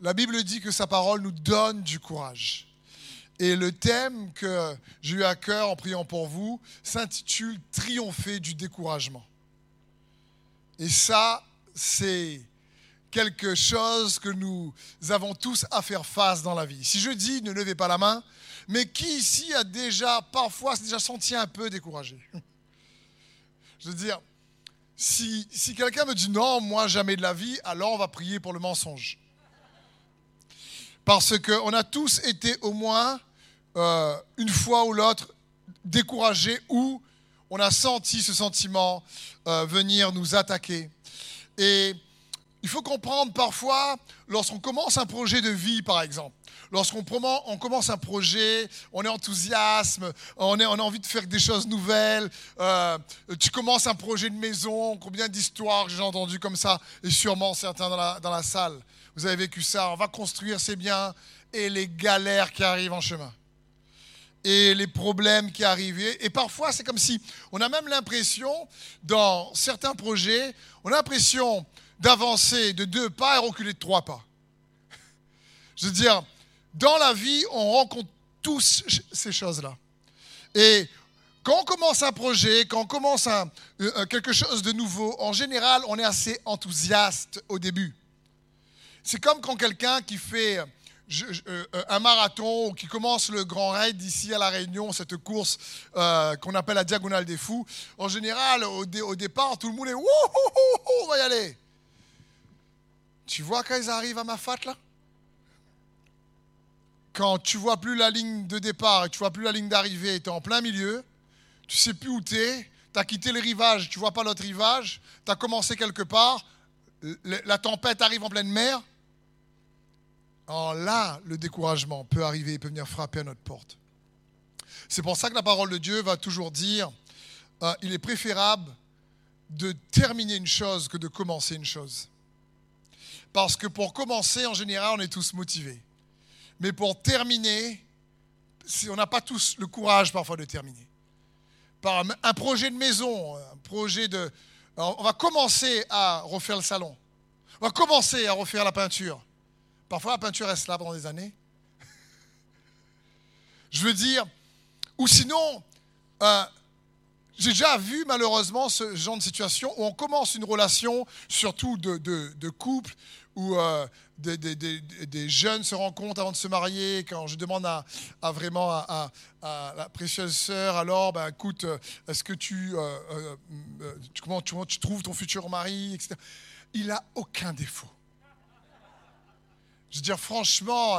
La Bible dit que sa parole nous donne du courage. Et le thème que j'ai eu à cœur en priant pour vous s'intitule Triompher du découragement. Et ça, c'est quelque chose que nous avons tous à faire face dans la vie. Si je dis ne levez pas la main, mais qui ici a déjà, parfois, déjà senti un peu découragé? Je veux dire, si, si quelqu'un me dit non, moi jamais de la vie, alors on va prier pour le mensonge. Parce qu'on a tous été au moins euh, une fois ou l'autre découragés ou on a senti ce sentiment euh, venir nous attaquer. Et il faut comprendre parfois, lorsqu'on commence un projet de vie, par exemple, lorsqu'on on commence un projet, on est enthousiasme, on, a envie de faire des choses nouvelles, euh, tu commences un projet de maison, combien d'histoires j'ai entendu comme ça, et sûrement certains dans la salle, vous avez vécu ça, on va construire ces biens, et les galères qui arrivent en chemin et les problèmes qui arrivent. Et parfois, c'est comme si on a même l'impression, dans certains projets, on a l'impression d'avancer de deux pas et reculer de trois pas. Je veux dire, dans la vie, on rencontre tous ces choses-là. Et quand on commence un projet, quand on commence un, euh, quelque chose de nouveau, en général, on est assez enthousiaste au début. C'est comme quand quelqu'un qui fait euh, un marathon qui commence le Grand Raid ici à La Réunion, cette course euh, qu'on appelle la Diagonale des Fous, en général, au, départ, tout le monde est Wouhou, on va y aller. Tu vois quand ils arrivent à ma fat là? Quand tu vois plus la ligne de départ et tu vois plus la ligne d'arrivée, tu es en plein milieu, tu sais plus où tu es, tu as quitté le rivage, tu vois pas l'autre rivage, tu as commencé quelque part, la tempête arrive en pleine mer, alors là, le découragement peut arriver, il peut venir frapper à notre porte. C'est pour ça que la parole de Dieu va toujours dire, euh, il est préférable de terminer une chose que de commencer une chose. Parce que pour commencer, en général, on est tous motivés. Mais pour terminer, on n'a pas tous le courage parfois de terminer. Par un projet de maison, un projet de... on va commencer à refaire le salon. On va commencer à refaire la peinture. Parfois, la peinture reste là pendant des années. Je veux dire, ou sinon, euh, j'ai déjà vu malheureusement ce genre de situation où on commence une relation, surtout de, couple, où euh, des, jeunes se rencontrent avant de se marier. Quand je demande à, vraiment à, la précieuse sœur, alors, ben, écoute, est-ce que tu, euh, comment, tu, tu trouves ton futur mari, etc. Il n'a aucun défaut. Je veux dire, franchement,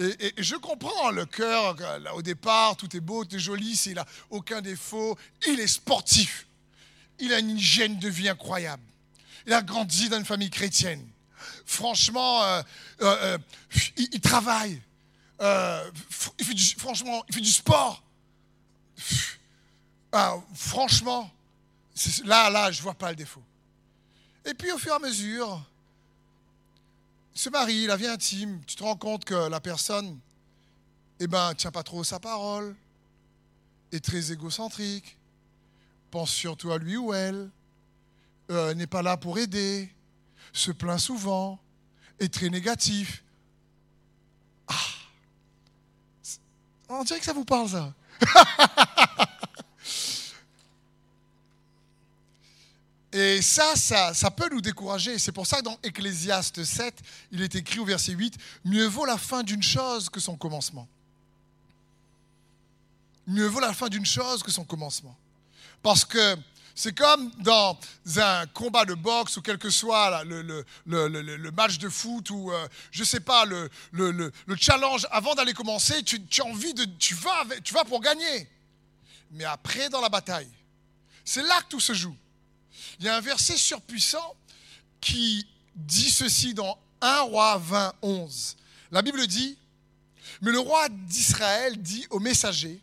euh, et, je comprends le cœur, là, au départ, tout est beau, tout est joli, il n'a aucun défaut. Il est sportif. Il a une hygiène de vie incroyable. Il a grandi dans une famille chrétienne. Franchement, euh, euh, il, travaille. il fait du, franchement, il fait du sport. Ah, franchement, là, là, je ne vois pas le défaut. Et puis, au fur et à mesure, se marie, la vie intime, tu te rends compte que la personne, eh ben, tient pas trop sa parole, est très égocentrique, pense surtout à lui ou elle, euh, n'est pas là pour aider, se plaint souvent, est très négatif. Ah, on dirait que ça vous parle ça. Et ça, ça, peut nous décourager. C'est pour ça que dans Ecclésiaste 7, il est écrit au verset 8, Mieux vaut la fin d'une chose que son commencement. Mieux vaut la fin d'une chose que son commencement. Parce que c'est comme dans un combat de boxe ou quel que soit le, match de foot ou, euh, je sais pas, le, challenge, avant d'aller commencer, tu, as envie de... Tu vas, tu vas pour gagner. Mais après, dans la bataille, c'est là que tout se joue. Il y a un verset surpuissant qui dit ceci dans 1 roi 20, 11. La Bible dit, mais le roi d'Israël dit au messager,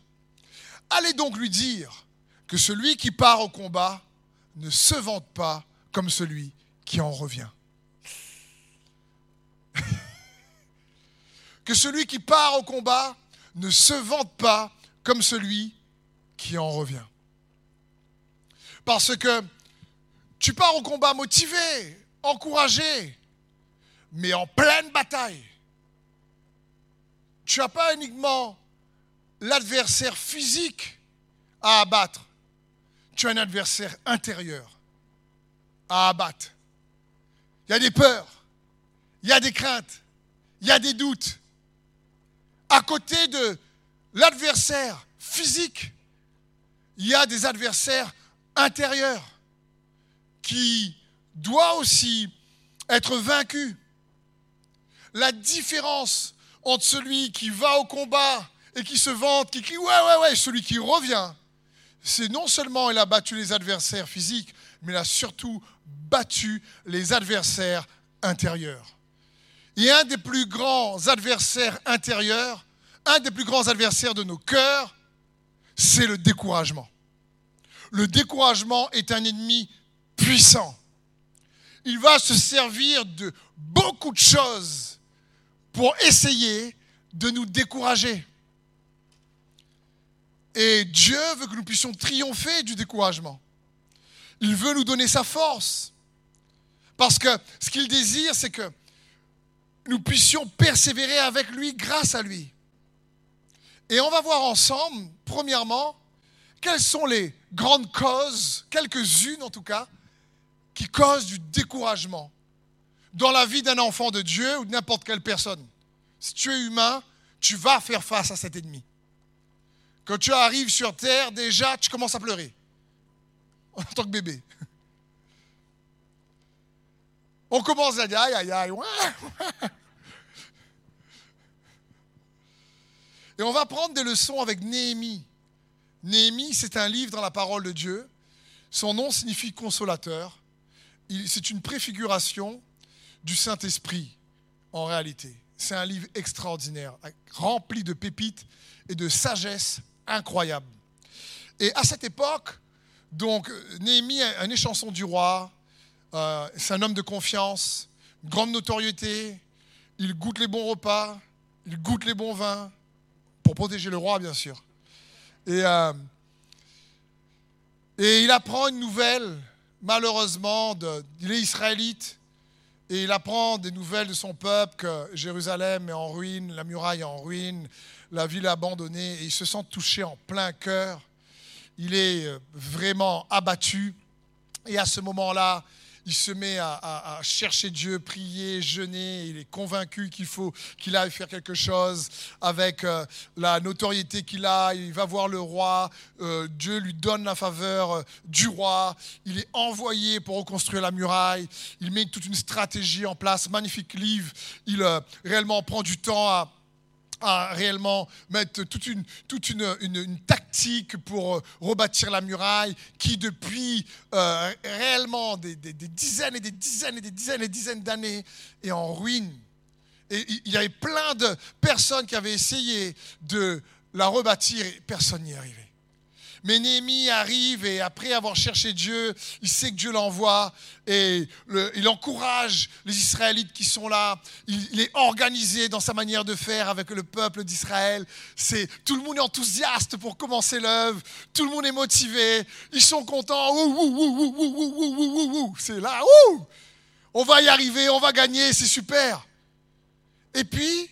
allez donc lui dire que celui qui part au combat ne se vante pas comme celui qui en revient. que celui qui part au combat ne se vante pas comme celui qui en revient. Parce que tu pars au combat motivé, encouragé, mais en pleine bataille, tu n'as pas uniquement l'adversaire physique à abattre, tu as un adversaire intérieur à abattre. Il y a des peurs, il y a des craintes, il y a des doutes. À côté de l'adversaire physique, il y a des adversaires intérieurs qui doivent aussi être vaincus. La différence entre celui qui va au combat et qui se vante, qui crie ouais, ouais, ouais, celui qui revient, c'est non seulement il a battu les adversaires physiques, mais il a surtout battu les adversaires intérieurs. Et un des plus grands adversaires intérieurs, un des plus grands adversaires de nos cœurs, c'est le découragement. Le découragement est un ennemi puissant. Il va se servir de beaucoup de choses pour essayer de nous décourager. Et Dieu veut que nous puissions triompher du découragement. Il veut nous donner sa force. Parce que ce qu'il désire, c'est que nous puissions persévérer avec lui grâce à lui. Et on va voir ensemble, premièrement, quelles sont les grandes causes, quelques-unes en tout cas, qui causent du découragement dans la vie d'un enfant de Dieu ou de n'importe quelle personne. Si tu es humain, tu vas faire face à cet ennemi. Quand tu arrives sur terre, déjà, tu commences à pleurer en tant que bébé. On commence à dire aïe aïe aïe. Et on va prendre des leçons avec Néhémie. Néhémie, c'est un livre dans la parole de Dieu. Son nom signifie consolateur. C'est une préfiguration du Saint-Esprit en réalité. C'est un livre extraordinaire, rempli de pépites et de sagesse incroyable. Et à cette époque, donc, Néhémie, un échanson du roi, euh, c'est un homme de confiance, grande notoriété, il goûte les bons repas, il goûte les bons vins, pour protéger le roi, bien sûr. Et, euh, et il apprend une nouvelle, malheureusement, de, il est israélite, et il apprend des nouvelles de son peuple que Jérusalem est en ruine, la muraille est en ruine, la ville abandonnée, et il se sent touché en plein cœur il est euh, vraiment abattu. Et à ce moment-là, il se met à, chercher Dieu, prier, jeûner. Il est convaincu qu'il faut qu'il aille faire quelque chose avec euh, la notoriété qu'il a. Il va voir le roi. Euh, Dieu lui donne la faveur du roi. Il est envoyé pour reconstruire la muraille. Il met toute une stratégie en place. Magnifique livre. Il réellement prend du temps à à réellement mettre toute une, tactique pour euh, rebâtir la muraille qui depuis euh, réellement des, des, dizaines et des dizaines et des dizaines et des dizaines d'années est en ruine. Et il y avait plein de personnes qui avaient essayé de la rebâtir et personne n'y arrivé. Mais Néhémie arrive et après avoir cherché Dieu, il sait que Dieu l'envoie et il encourage les Israélites qui sont là. Il, est organisé dans sa manière de faire avec le peuple d'Israël. C'est tout le monde est enthousiaste pour commencer l'œuvre. Tout le monde est motivé. Ils sont contents. C'est là. On va y arriver. On va gagner. C'est super. Et puis,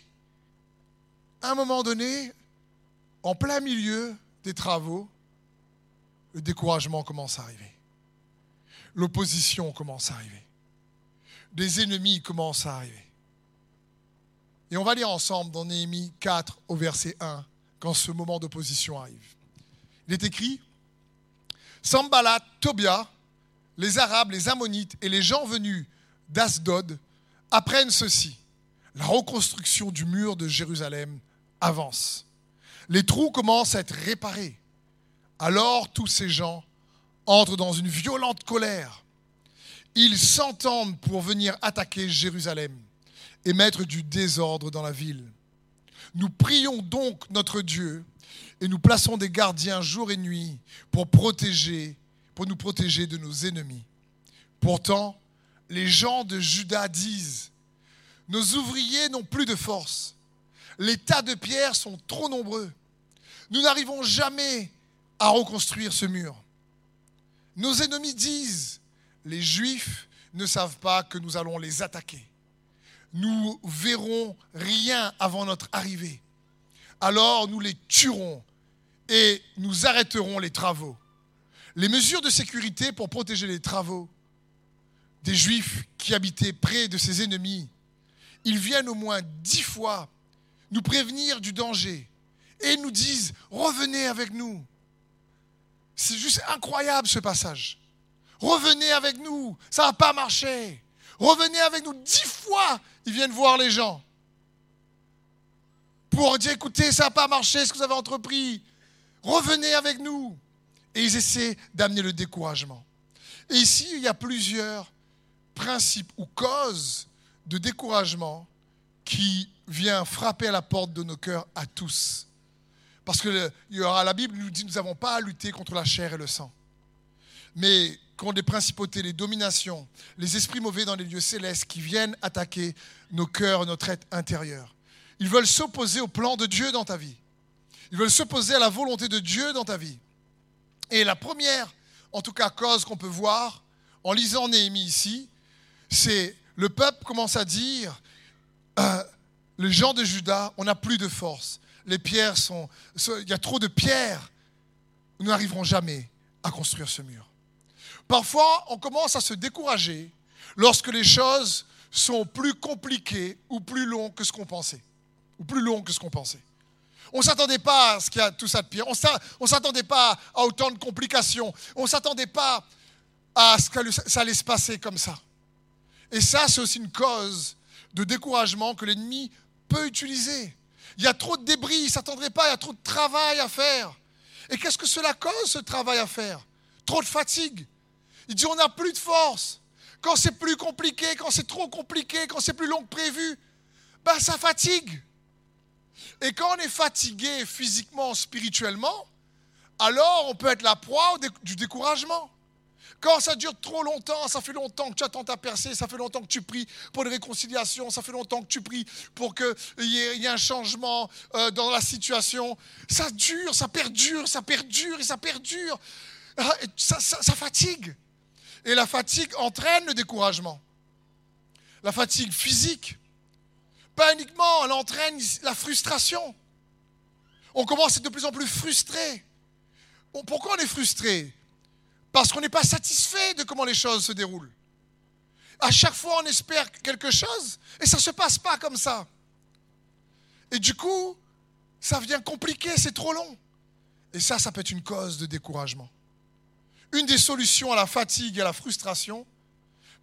à un moment donné, en plein milieu des travaux, le découragement commence à arriver. L'opposition commence à arriver. Des ennemis commencent à arriver. Et on va lire ensemble dans Néhémie 4 au verset 1 quand ce moment d'opposition arrive. Il est écrit Sambalat, Tobia, les Arabes, les Ammonites et les gens venus d'Asdod apprennent ceci. La reconstruction du mur de Jérusalem avance. Les trous commencent à être réparés. Alors tous ces gens entrent dans une violente colère. Ils s'entendent pour venir attaquer Jérusalem et mettre du désordre dans la ville. Nous prions donc notre Dieu et nous plaçons des gardiens jour et nuit pour protéger, pour nous protéger de nos ennemis. Pourtant, les gens de Juda disent Nos ouvriers n'ont plus de force. Les tas de pierres sont trop nombreux. Nous n'arrivons jamais à reconstruire ce mur. Nos ennemis disent, les Juifs ne savent pas que nous allons les attaquer. Nous verrons rien avant notre arrivée. alors nous les tuerons et nous arrêterons les travaux. Les mesures de sécurité pour protéger les travaux des Juifs qui habitaient près de ses ennemis, ils viennent au moins dix fois nous prévenir du danger et nous disent, revenez avec nous. C'est juste incroyable ce passage. Revenez avec nous, ça va pas marcher. Revenez avec nous. Dix fois, ils viennent voir les gens pour dire, écoutez, ça n'a pas marché ce que vous avez entrepris. Revenez avec nous. Et ils essaient d'amener le découragement. Et ici, il y a plusieurs principes ou causes de découragement qui vient frapper à la porte de nos cœurs à tous. Parce que il y aura, la Bible nous dit nous n'avons pas à lutter contre la chair et le sang. Mais contre les principautés, les dominations, les esprits mauvais dans les lieux célestes qui viennent attaquer nos cœurs, notre être intérieur. Ils veulent s'opposer au plan de Dieu dans ta vie. Ils veulent s'opposer à la volonté de Dieu dans ta vie. Et la première, en tout cas, cause qu'on peut voir en lisant Néhémie ici, c'est le peuple commence à dire euh, les gens de Juda, on n'a plus de force. Les pierres sont. Il y a trop de pierres. Nous n'arriverons jamais à construire ce mur. Parfois, on commence à se décourager lorsque les choses sont plus compliquées ou plus longues que ce qu'on pensait. On ne s'attendait pas à ce qu'il y a tout ça de pire. On ne s'attendait pas à autant de complications. On ne s'attendait pas à ce que ça allait se passer comme ça. Et ça, c'est aussi une cause de découragement que l'ennemi peut utiliser. Il y a trop de débris, il ne s'attendrait pas, il y a trop de travail à faire. Et qu'est-ce que cela cause, ce travail à faire? Trop de fatigue. Il dit on n'a plus de force. Quand c'est plus compliqué, quand c'est trop compliqué, quand c'est plus long que prévu, ben ça fatigue. Et quand on est fatigué physiquement, spirituellement, alors on peut être la proie du découragement. Quand ça dure trop longtemps, ça fait longtemps que tu attends ta percée, ça fait longtemps que tu pries pour une réconciliation, ça fait longtemps que tu pries pour qu'il y, ait un changement euh, dans la situation. Ça dure, ça perdure, ça perdure et ça perdure. Ah, ça, fatigue. Et la fatigue entraîne le découragement. La fatigue physique, pas uniquement, elle entraîne la frustration. On commence à être de plus en plus frustré. Pourquoi on est frustré? Parce qu'on n'est pas satisfait de comment les choses se déroulent. À chaque fois, on espère quelque chose et ça ne se passe pas comme ça. Et du coup, ça devient compliqué, c'est trop long. Et ça, ça peut être une cause de découragement. Une des solutions à la fatigue et à la frustration,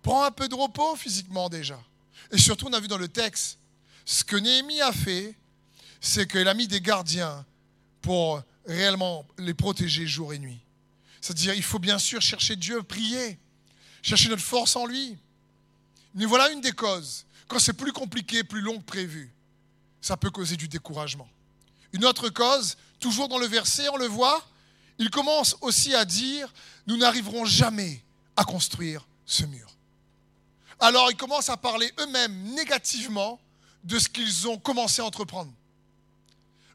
prends un peu de repos physiquement déjà. Et surtout, on a vu dans le texte, ce que Néhémie a fait, c'est qu'il a mis des gardiens pour réellement les protéger jour et nuit. C'est-à-dire, il faut bien sûr chercher Dieu, prier, chercher notre force en lui. Mais voilà une des causes. Quand c'est plus compliqué, plus long que prévu, ça peut causer du découragement. Une autre cause, toujours dans le verset, on le voit, il commence aussi à dire, nous n'arriverons jamais à construire ce mur. Alors ils commencent à parler eux-mêmes négativement de ce qu'ils ont commencé à entreprendre.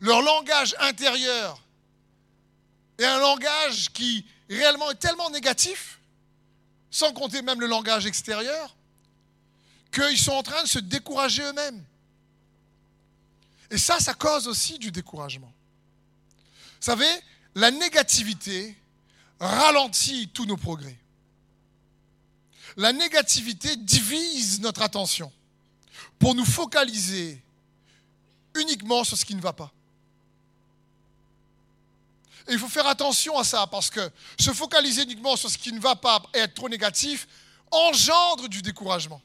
Leur langage intérieur est un langage qui réellement est tellement négatif, sans compter même le langage extérieur, qu'ils sont en train de se décourager eux-mêmes. Et ça, ça cause aussi du découragement. Vous savez, la négativité ralentit tous nos progrès. La négativité divise notre attention pour nous focaliser uniquement sur ce qui ne va pas. Et il faut faire attention à ça parce que se focaliser uniquement sur ce qui ne va pas et être trop négatif engendre du découragement.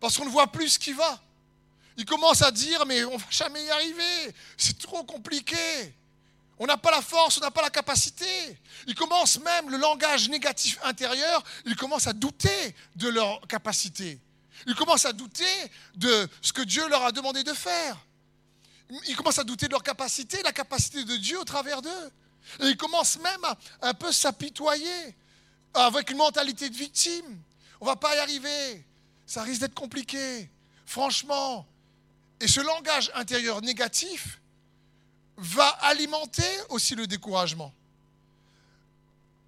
Parce qu'on ne voit plus ce qui va. Il commence à dire mais on ne va jamais y arriver, c'est trop compliqué. On n'a pas la force, on n'a pas la capacité. Il commence même le langage négatif intérieur, il commence à douter de leur capacité. Ils commencent à douter de ce que Dieu leur a demandé de faire ils commencent à douter de leur capacité, la capacité de Dieu au travers d'eux. Et ils commencent même à un peu s'apitoyer avec une mentalité de victime. On ne va pas y arriver. Ça risque d'être compliqué. Franchement. Et ce langage intérieur négatif va alimenter aussi le découragement.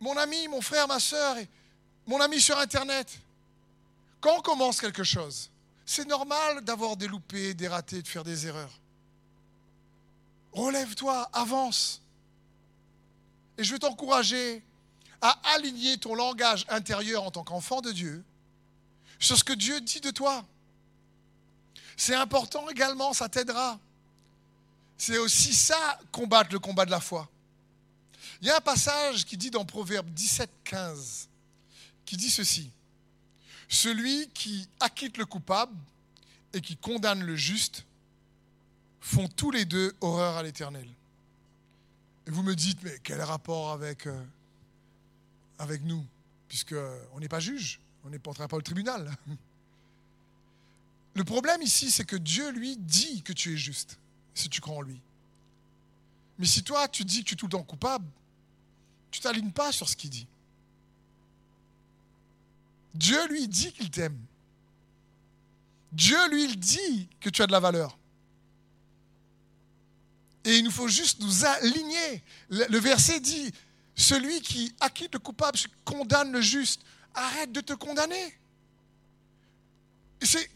Mon ami, mon frère, ma soeur, mon ami sur Internet, quand on commence quelque chose, c'est normal d'avoir des loupés, des ratés, de faire des erreurs. Relève-toi, avance. Et je veux t'encourager à aligner ton langage intérieur en tant qu'enfant de Dieu sur ce que Dieu dit de toi. C'est important également, ça t'aidera. C'est aussi ça, combattre le combat de la foi. Il y a un passage qui dit dans Proverbe 17, 15, qui dit ceci. Celui qui acquitte le coupable et qui condamne le juste font tous les deux horreur à l'éternel. Et vous me dites, mais quel rapport avec, euh, avec nous? Puisqu'on n'est pas juge, on n'est pas, pas au tribunal. Le problème ici, c'est que Dieu, lui, dit que tu es juste, si tu crois en lui. Mais si toi, tu dis que tu es tout le temps coupable, tu t'alignes pas sur ce qu'il dit. Dieu lui dit qu'il t'aime. Dieu lui dit que tu as de la valeur. Et il nous faut juste nous aligner. Le verset dit, celui qui acquitte le coupable condamne le juste. Arrête de te condamner.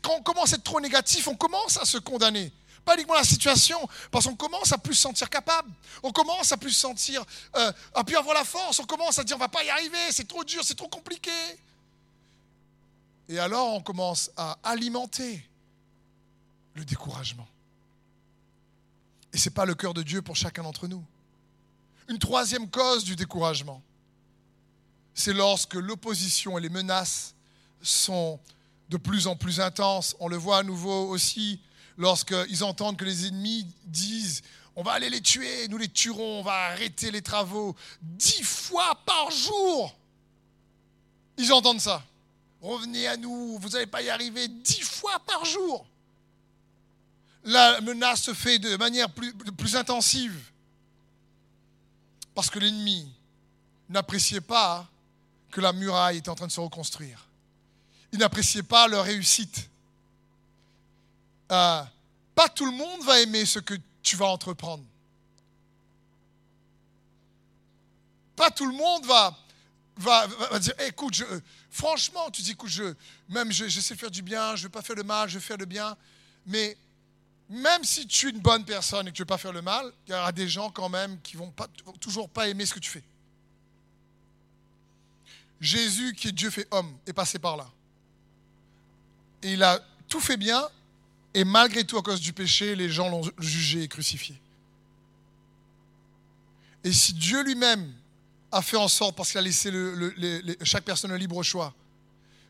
Quand on commence à être trop négatif, on commence à se condamner. Pas uniquement la situation, parce qu'on commence à plus se sentir capable. On commence à plus se sentir, euh, à plus avoir la force. On commence à dire on va pas y arriver, c'est trop dur, c'est trop compliqué. Et alors on commence à alimenter le découragement. Et ce n'est pas le cœur de Dieu pour chacun d'entre nous. Une troisième cause du découragement, c'est lorsque l'opposition et les menaces sont de plus en plus intenses. On le voit à nouveau aussi lorsqu'ils entendent que les ennemis disent on va aller les tuer, nous les tuerons, on va arrêter les travaux. Dix fois par jour, ils entendent ça. Revenez à nous, vous n'allez pas y arriver dix fois par jour. La menace se fait de manière plus, intensive. Parce que l'ennemi n'appréciait pas que la muraille était en train de se reconstruire. Il n'appréciait pas leur réussite. Euh, pas tout le monde va aimer ce que tu vas entreprendre. Pas tout le monde va, dire écoute, je, franchement, tu dis écoute, je, même j'essaie de faire du bien, je ne veux pas faire le mal, je veux faire le bien. Mais même si tu es une bonne personne et que tu ne veux pas faire le mal, il y aura des gens quand même qui ne vont, toujours pas aimer ce que tu fais. Jésus, qui est Dieu fait homme, est passé par là. Et il a tout fait bien, et malgré tout, à cause du péché, les gens l'ont jugé et crucifié. Et si Dieu lui-même a fait en sorte, parce qu'il a laissé chaque personne libre choix,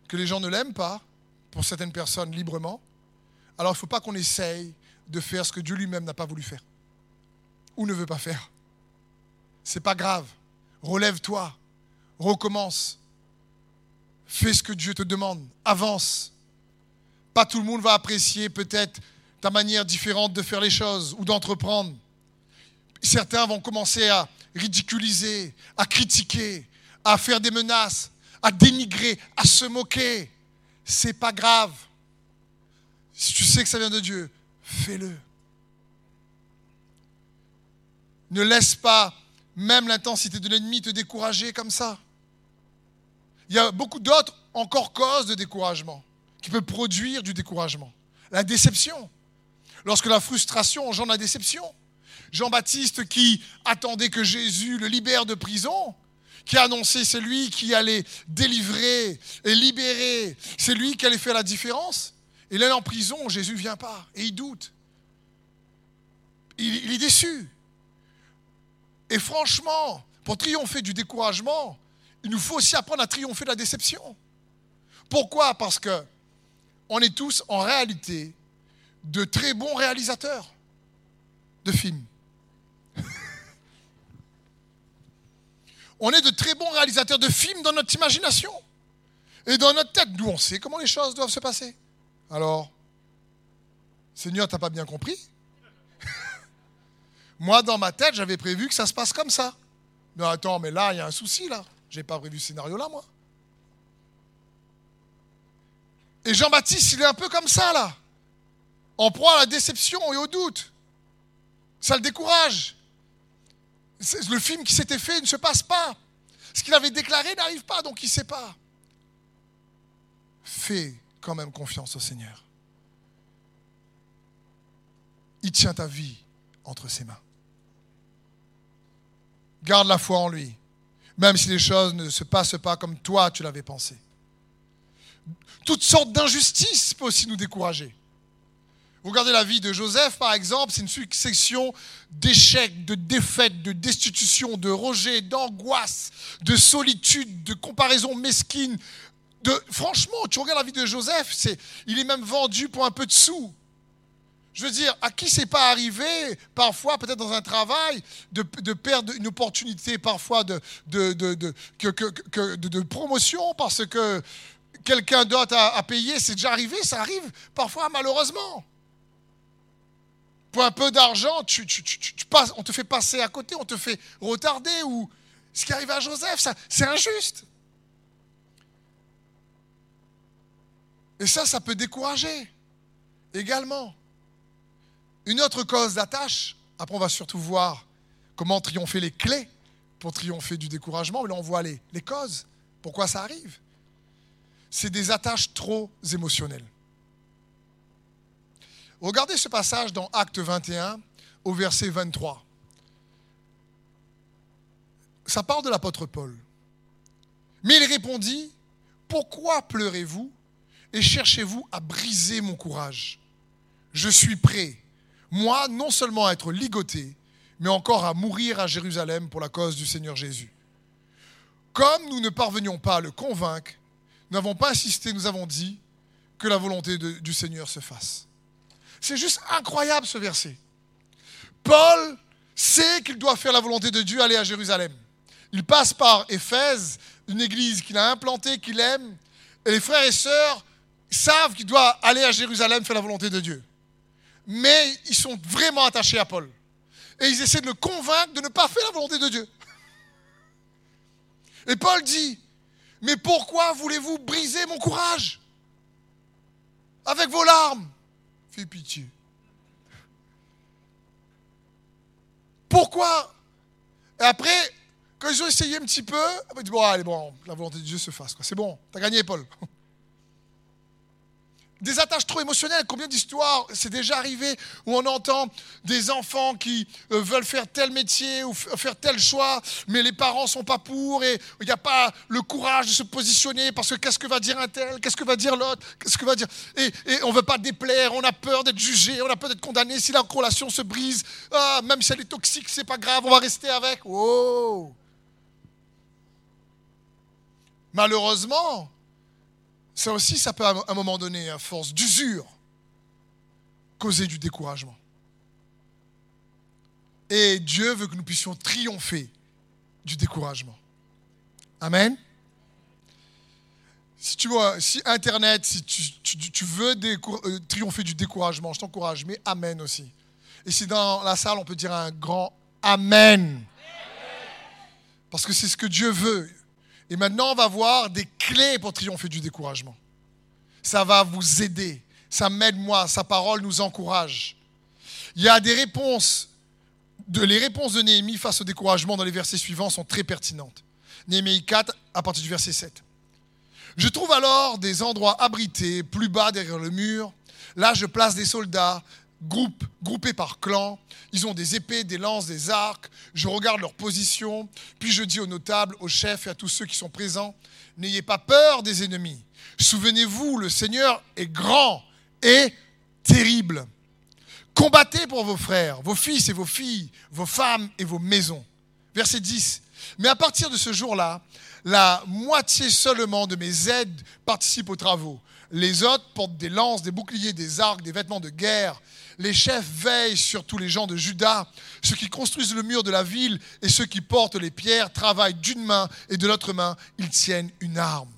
que les gens ne l'aiment pas, pour certaines personnes librement, alors il ne faut pas qu'on essaye de faire ce que Dieu lui-même n'a pas voulu faire ou ne veut pas faire. C'est pas grave. Relève-toi, recommence, fais ce que Dieu te demande, avance. Pas tout le monde va apprécier peut-être ta manière différente de faire les choses ou d'entreprendre. Certains vont commencer à ridiculiser, à critiquer, à faire des menaces, à dénigrer, à se moquer. C'est pas grave. Si tu sais que ça vient de Dieu, fais-le. Ne laisse pas même l'intensité de l'ennemi te décourager comme ça. Il y a beaucoup d'autres encore causes de découragement qui peuvent produire du découragement. La déception. Lorsque la frustration engendre la déception. Jean-Baptiste qui attendait que Jésus le libère de prison, qui a annoncé c'est lui qui allait délivrer et libérer, c'est lui qui allait faire la différence. Et là, en prison, Jésus ne vient pas et il doute. Il, il est déçu. Et franchement, pour triompher du découragement, il nous faut aussi apprendre à triompher de la déception. Pourquoi? Parce que on est tous en réalité de très bons réalisateurs de films. on est de très bons réalisateurs de films dans notre imagination et dans notre tête. Nous, on sait comment les choses doivent se passer. Alors, Seigneur, t'as pas bien compris Moi, dans ma tête, j'avais prévu que ça se passe comme ça. Mais attends, mais là, il y a un souci, là. J'ai pas prévu ce scénario-là, moi. Et Jean-Baptiste, il est un peu comme ça, là. En proie à la déception et au doute. Ça le décourage. Le film qui s'était fait ne se passe pas. Ce qu'il avait déclaré n'arrive pas, donc il ne sait pas. Fais quand même confiance au Seigneur. Il tient ta vie entre ses mains. Garde la foi en lui, même si les choses ne se passent pas comme toi tu l'avais pensé. Toutes sortes d'injustices peuvent aussi nous décourager. Regardez la vie de Joseph, par exemple, c'est une succession d'échecs, de défaites, de destitutions, de rejets, d'angoisses, de solitude, de comparaisons mesquines. Franchement, tu regardes la vie de Joseph, c'est, il est même vendu pour un peu de sous. Je veux dire, à qui c'est pas arrivé, parfois, peut-être dans un travail, de, perdre une opportunité parfois de, de, de, promotion parce que quelqu'un d'autre a, payé, c'est déjà arrivé, ça arrive parfois malheureusement. Pour un peu d'argent, tu, passes, on te fait passer à côté, on te fait retarder. Ou ce qui arrive à Joseph, c'est injuste. Et ça, ça peut décourager également. Une autre cause d'attache, après on va surtout voir comment triompher les clés pour triompher du découragement, mais là on voit les, les causes, pourquoi ça arrive? C'est des attaches trop émotionnelles. Regardez ce passage dans Acte 21 au verset 23. Ça parle de l'apôtre Paul. Mais il répondit, Pourquoi pleurez-vous? Et cherchez-vous à briser mon courage Je suis prêt, moi, non seulement à être ligoté, mais encore à mourir à Jérusalem pour la cause du Seigneur Jésus. Comme nous ne parvenions pas à le convaincre, nous n'avons pas insisté, nous avons dit que la volonté du Seigneur se fasse. C'est juste incroyable ce verset. Paul sait qu'il doit faire la volonté de Dieu, aller à Jérusalem. Il passe par Éphèse, une église qu'il a implantée, qu'il aime, et les frères et sœurs savent qu'il doit aller à Jérusalem faire la volonté de Dieu. Mais ils sont vraiment attachés à Paul. Et ils essaient de le convaincre de ne pas faire la volonté de Dieu. Et Paul dit, mais pourquoi voulez-vous briser mon courage Avec vos larmes? Fais pitié. Pourquoi? Et après, quand ils ont essayé un petit peu, ils disent, bon, allez, bon, la volonté de Dieu se fasse. C'est bon, t'as gagné, Paul des attaches trop émotionnelles. Combien d'histoires c'est déjà arrivé où on entend des enfants qui euh, veulent faire tel métier ou faire tel choix, mais les parents sont pas pour et il n'y a pas le courage de se positionner parce que qu'est-ce que va dire un tel, qu'est-ce que va dire l'autre, qu'est-ce que va dire? Et, et on veut pas déplaire, on a peur d'être jugé, on a peur d'être condamné. Si la relation se brise, ah, même si elle est toxique, c'est pas grave, on va rester avec. Oh. Malheureusement, ça aussi, ça peut à un moment donné, à force d'usure, causer du découragement. Et Dieu veut que nous puissions triompher du découragement. Amen. Si tu vois, si Internet, si tu, veux euh, triompher du découragement, je t'encourage, mais Amen aussi. Et si dans la salle, on peut dire un grand Amen. Parce que c'est ce que Dieu veut. Et maintenant, on va voir des clés pour triompher du découragement. Ça va vous aider. Ça m'aide moi. Sa parole nous encourage. Il y a des réponses. Les réponses de Néhémie face au découragement dans les versets suivants sont très pertinentes. Néhémie 4 à partir du verset 7. Je trouve alors des endroits abrités plus bas derrière le mur. Là, je place des soldats groupe, groupés par clan. Ils ont des épées, des lances, des arcs. Je regarde leur position. Puis je dis aux notables, aux chefs et à tous ceux qui sont présents, n'ayez pas peur des ennemis. Souvenez-vous, le Seigneur est grand et terrible. Combattez pour vos frères, vos fils et vos filles, vos femmes et vos maisons. Verset 10. Mais à partir de ce jour-là, la moitié seulement de mes aides participent aux travaux. Les autres portent des lances, des boucliers, des arcs, des vêtements de guerre. Les chefs veillent sur tous les gens de Juda. Ceux qui construisent le mur de la ville et ceux qui portent les pierres travaillent d'une main et de l'autre main, ils tiennent une arme.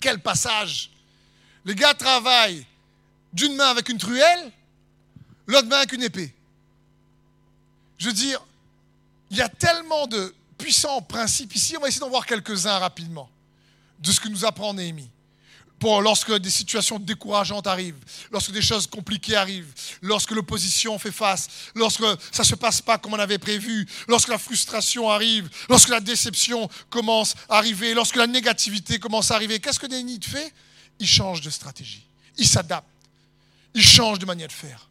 Quel passage Les gars travaillent d'une main avec une truelle, l'autre main avec une épée. Je veux dire, il y a tellement de puissants principes ici, on va essayer d'en voir quelques-uns rapidement, de ce que nous apprend Néhémie lorsque des situations décourageantes arrivent, lorsque des choses compliquées arrivent, lorsque l'opposition fait face, lorsque ça ne se passe pas comme on avait prévu, lorsque la frustration arrive, lorsque la déception commence à arriver, lorsque la négativité commence à arriver, qu'est-ce que Denis fait? Il change de stratégie, il s'adapte, il change de manière de faire,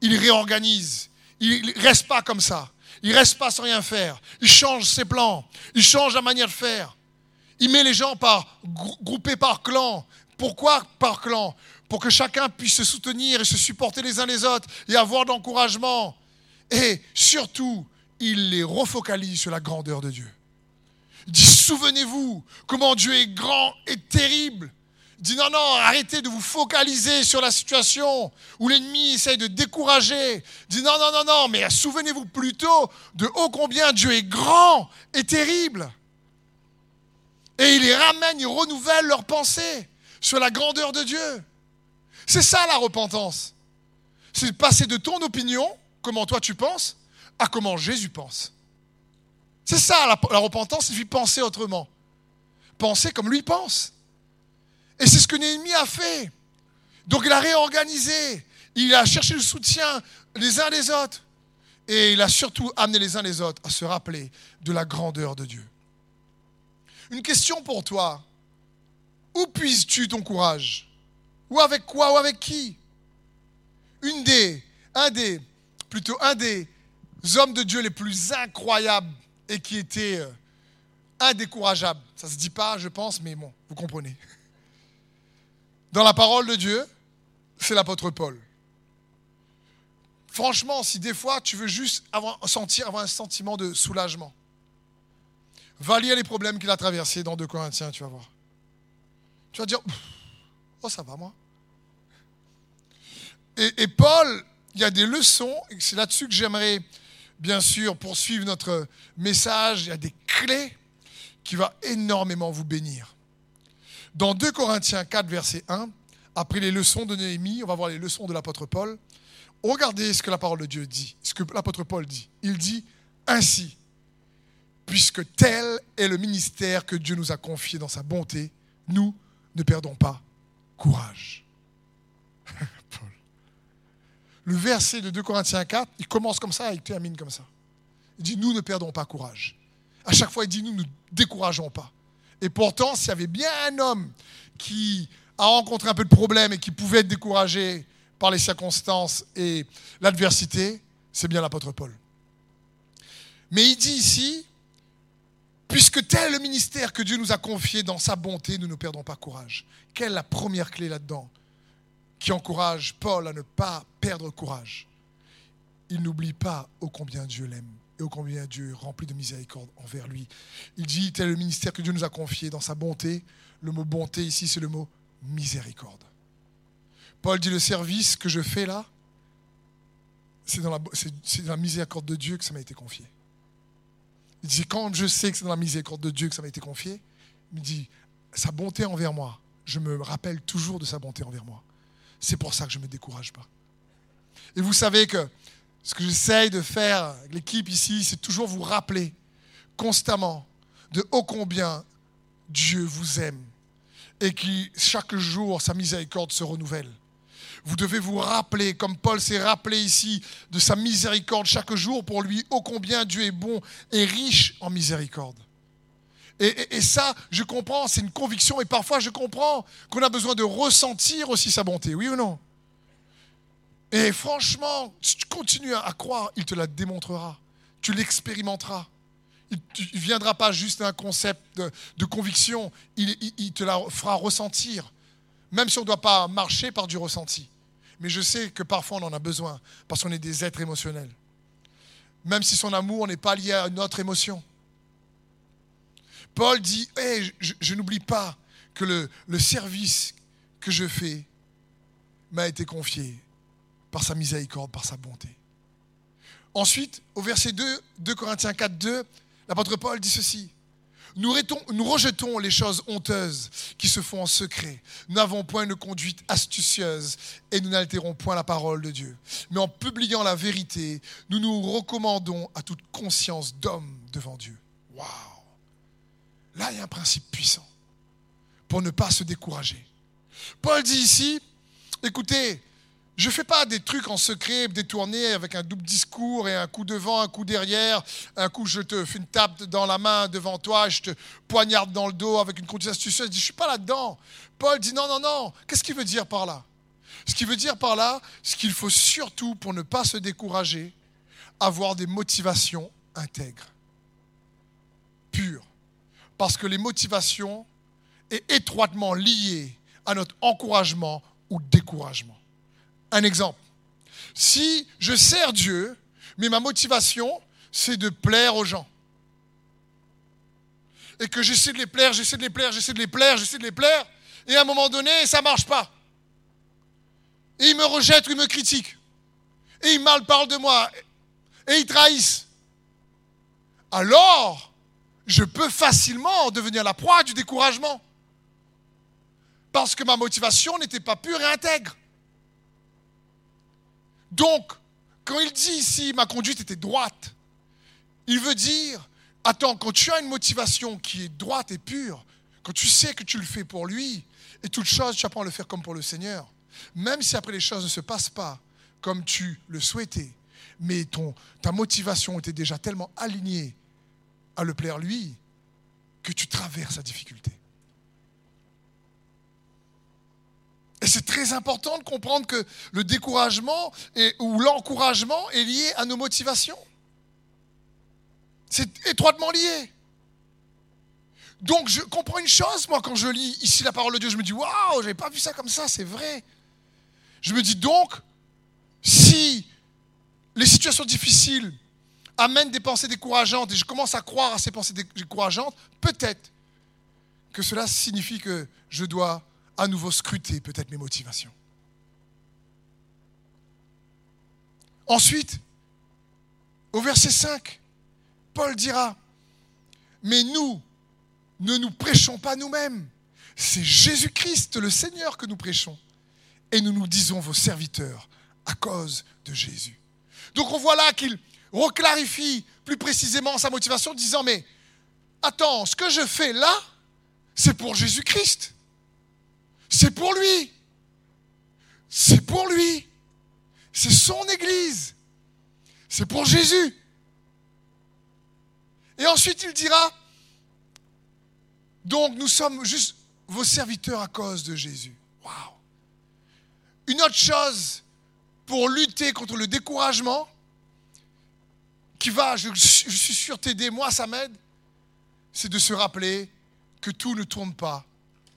il réorganise, il ne reste pas comme ça. Il reste pas sans rien faire. Il change ses plans. Il change la manière de faire. Il met les gens par groupés par clan. Pourquoi par clan? Pour que chacun puisse se soutenir et se supporter les uns les autres et avoir d'encouragement. Et surtout, il les refocalise sur la grandeur de Dieu. Il dit, souvenez-vous comment Dieu est grand et terrible. Il dit, non, non, arrêtez de vous focaliser sur la situation où l'ennemi essaye de décourager. Il dit, non, non, non, non, mais souvenez-vous plutôt de ô combien Dieu est grand et terrible. Et il les ramène, il renouvelle leurs pensées sur la grandeur de Dieu. C'est ça la repentance. C'est passer de ton opinion, comment toi tu penses, à comment Jésus pense. C'est ça la, repentance, il suffit penser autrement. Penser comme lui pense. Et c'est ce que Néhémie a fait. Donc il a réorganisé, il a cherché le soutien les uns les autres. Et il a surtout amené les uns les autres à se rappeler de la grandeur de Dieu. Une question pour toi. Où puises-tu ton courage? Ou avec quoi Ou avec qui? Une des, un des, plutôt un des hommes de Dieu les plus incroyables et qui était euh, indécourageable. Ça ne se dit pas, je pense, mais bon, vous comprenez. Dans la parole de Dieu, c'est l'apôtre Paul. Franchement, si des fois tu veux juste avoir, avoir un sentiment de soulagement, va lire les problèmes qu'il a traversés dans 2 Corinthiens, tu vas voir. Tu vas dire, oh ça va moi. Et, Paul, il y a des leçons, et c'est là-dessus que j'aimerais bien sûr poursuivre notre message. Il y a des clés qui vont énormément vous bénir. Dans 2 Corinthiens 4, verset 1, après les leçons de Néhémie, on va voir les leçons de l'apôtre Paul. Regardez ce que la parole de Dieu dit, ce que l'apôtre Paul dit. Il dit ainsi, puisque tel est le ministère que Dieu nous a confié dans sa bonté, nous ne perdons pas courage. Paul. Le verset de 2 Corinthiens 4, il commence comme ça et il termine comme ça. Il dit, nous ne perdons pas courage. À chaque fois, il dit, nous ne décourageons pas. Et pourtant, s'il y avait bien un homme qui a rencontré un peu de problèmes et qui pouvait être découragé par les circonstances et l'adversité, c'est bien l'apôtre Paul. Mais il dit ici, Puisque tel le ministère que Dieu nous a confié dans sa bonté, nous ne perdons pas courage. Quelle est la première clé là-dedans qui encourage Paul à ne pas perdre courage? Il n'oublie pas ô combien Dieu l'aime et ô combien Dieu est rempli de miséricorde envers lui. Il dit, tel est le ministère que Dieu nous a confié dans sa bonté. Le mot bonté ici, c'est le mot miséricorde. Paul dit, le service que je fais là, c'est dans la miséricorde de Dieu que ça m'a été confié. Il dit, quand je sais que c'est dans la miséricorde de Dieu que ça m'a été confié, il me dit, sa bonté envers moi, je me rappelle toujours de sa bonté envers moi. C'est pour ça que je ne me décourage pas. Et vous savez que ce que j'essaye de faire l'équipe ici, c'est toujours vous rappeler constamment de ô combien Dieu vous aime et qui chaque jour sa miséricorde se renouvelle. Vous devez vous rappeler, comme Paul s'est rappelé ici, de sa miséricorde chaque jour pour lui, ô combien Dieu est bon et riche en miséricorde. Et, ça, je comprends, c'est une conviction, et parfois je comprends qu'on a besoin de ressentir aussi sa bonté, oui ou non? Et franchement, si tu continues à croire, il te la démontrera, tu l'expérimenteras. Il ne viendra pas juste un concept de, conviction, il te la fera ressentir même si on ne doit pas marcher par du ressenti. Mais je sais que parfois on en a besoin, parce qu'on est des êtres émotionnels. Même si son amour n'est pas lié à notre émotion. Paul dit, je, n'oublie pas que le, le service que je fais m'a été confié par sa miséricorde, par sa bonté. Ensuite, au verset 2, 2 Corinthiens 4, 2, l'apôtre Paul dit ceci. Nous, rejetons les choses honteuses qui se font en secret. Nous n'avons point une conduite astucieuse et nous n'altérons point la parole de Dieu. Mais en publiant la vérité, nous nous recommandons à toute conscience d'homme devant Dieu. Waouh Là, il y a un principe puissant pour ne pas se décourager. Paul dit ici, écoutez, je ne fais pas des trucs en secret, détournés avec un double discours et un coup devant, un coup derrière. Un coup, je te fais une tape dans la main devant toi, je te poignarde dans le dos avec une conduite astucieuse. Je dis, je ne suis pas là-dedans. Paul dit, non, non, non. Qu'est-ce qu'il veut dire par là? Ce qu'il veut dire par là, c'est qu'il faut surtout, pour ne pas se décourager, avoir des motivations intègres, pures. Parce que les motivations sont étroitement liées à notre encouragement ou découragement. Un exemple. Si je sers Dieu, mais ma motivation, c'est de plaire aux gens, et que j'essaie de les plaire, j'essaie de les plaire, j'essaie de les plaire, j'essaie de les plaire, et à un moment donné, ça ne marche pas. Et ils me rejettent ou ils me critiquent. Et ils mal parlent de moi. Et ils trahissent. Alors, je peux facilement devenir la proie du découragement. Parce que ma motivation n'était pas pure et intègre. Donc, quand il dit ici, ma conduite était droite, il veut dire, attends, quand tu as une motivation qui est droite et pure, quand tu sais que tu le fais pour lui, et toute chose, tu apprends à le faire comme pour le Seigneur, même si après les choses ne se passent pas comme tu le souhaitais, mais ton, ta motivation était déjà tellement alignée à le plaire lui, que tu traverses la difficulté. Et c'est très important de comprendre que le découragement ou l'encouragement est lié à nos motivations. C'est étroitement lié. Donc je comprends une chose, moi, quand je lis ici la parole de Dieu, je me dis, waouh, je n'avais pas vu ça comme ça, c'est vrai. Je me dis donc, si les situations difficiles amènent des pensées décourageantes et je commence à croire à ces pensées décourageantes, peut-être que cela signifie que je dois à nouveau scruter peut-être mes motivations. Ensuite, au verset 5, Paul dira, mais nous, ne nous prêchons pas nous-mêmes, c'est Jésus-Christ le Seigneur que nous prêchons, et nous nous disons vos serviteurs à cause de Jésus. Donc on voit là qu'il reclarifie plus précisément sa motivation, disant, mais attends, ce que je fais là, c'est pour Jésus-Christ. C'est pour lui. C'est pour lui. C'est son Église. C'est pour Jésus. Et ensuite il dira, donc nous sommes juste vos serviteurs à cause de Jésus. Waouh. Une autre chose pour lutter contre le découragement, qui va, je, je suis sûr, t'aider, moi ça m'aide, c'est de se rappeler que tout ne tourne pas